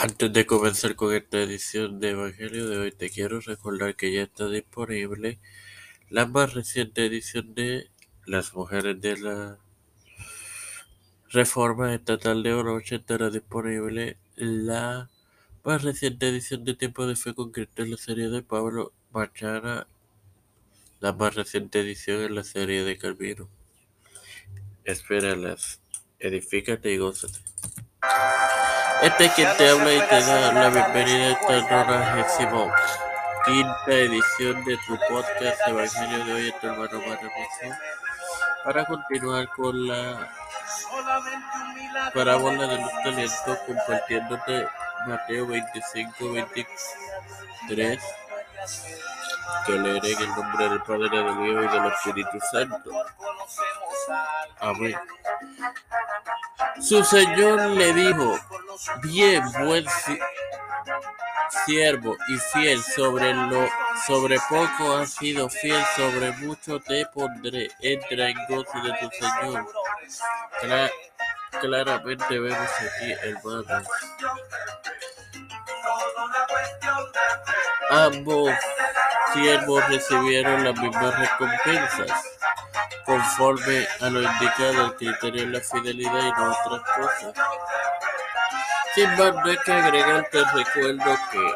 Antes de comenzar con esta edición de Evangelio de hoy, te quiero recordar que ya está disponible la más reciente edición de Las Mujeres de la Reforma Estatal de Oroche. Estará disponible la más reciente edición de Tiempo de Fe con Cristo en la serie de Pablo Machara, la más reciente edición en la serie de Calvino. Espéralas, edifícate y gózate. Este es quien te habla y te da la bienvenida a esta nonagésimo quinta edición de tu podcast Evangelio de hoy, tu hermano Mario para continuar con la parábola de los talentos compartiéndote Mateo 25, 23 que leeré en el nombre del Padre, del Hijo y del Espíritu Santo. Amén. Su Señor le dijo, bien, buen siervo y fiel, sobre lo sobre poco has sido fiel, sobre mucho te pondré, entra en gozo de tu Señor. claramente vemos aquí, hermanos. Ambos siervos recibieron las mismas recompensas, conforme a lo indicado el criterio de la fidelidad y no otras cosas. Sin embargo, hay que agregar te recuerdo que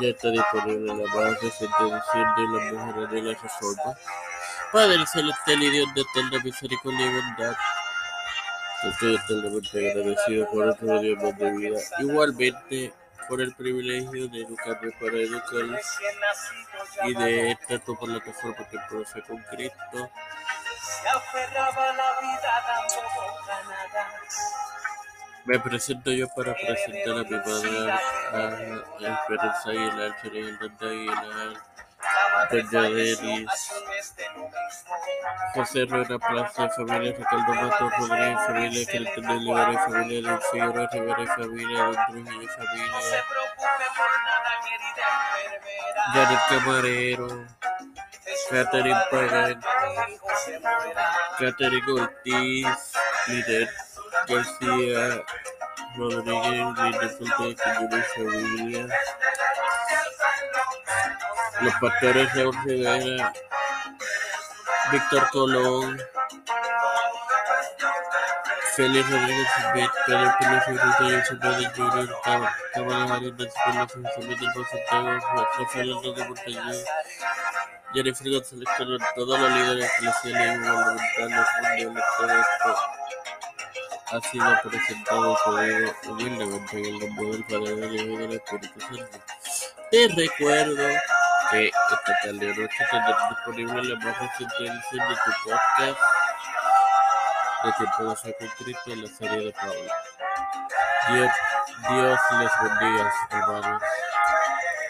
ya está disponible la más reciente edición de las mujeres de la reforma. Padre celestial y Dios de eterna misericordia y bondad. Estoy eternamente agradecido por otro día más de vida. Igualmente, por el privilegio de educarme para educar y de estar por la plataforma que produce con Cristo. Me presento yo para presentar a mi madre, a Esperanza Aguilar, Fernanda Aguilar, Doña Denis, José Rueda Plaza, familia Ricardo Matos Rodríguez, familia Cristian de Olivera, familia Don Figueroa Rivera, familia Don Trujillo, familia Janet Camarero, Catherine Pagan, Catherine Ortiz, Lider García Rodríguez, Linda y familia los pastores Raúl Rivera, Víctor Colón, Félix Rodríguez Smith, Pedro Rodríguez José Junior, Cámara Arenas, Pérez José del Santiago, Rafael Hernández Montañez, Jennifer González todos los líderes eclesiales y gubernamentales mundiales, todo esto ha sido presentado el nombre del Padre, del Hijo y del Espíritu Santo. Te recuerdo que esta tarde noche tendrás disponible la más reciente edición de tu podcast de Tiempo de Fe con Cristo en la serie de Pablo. Dios, Dios les bendiga, hermanos.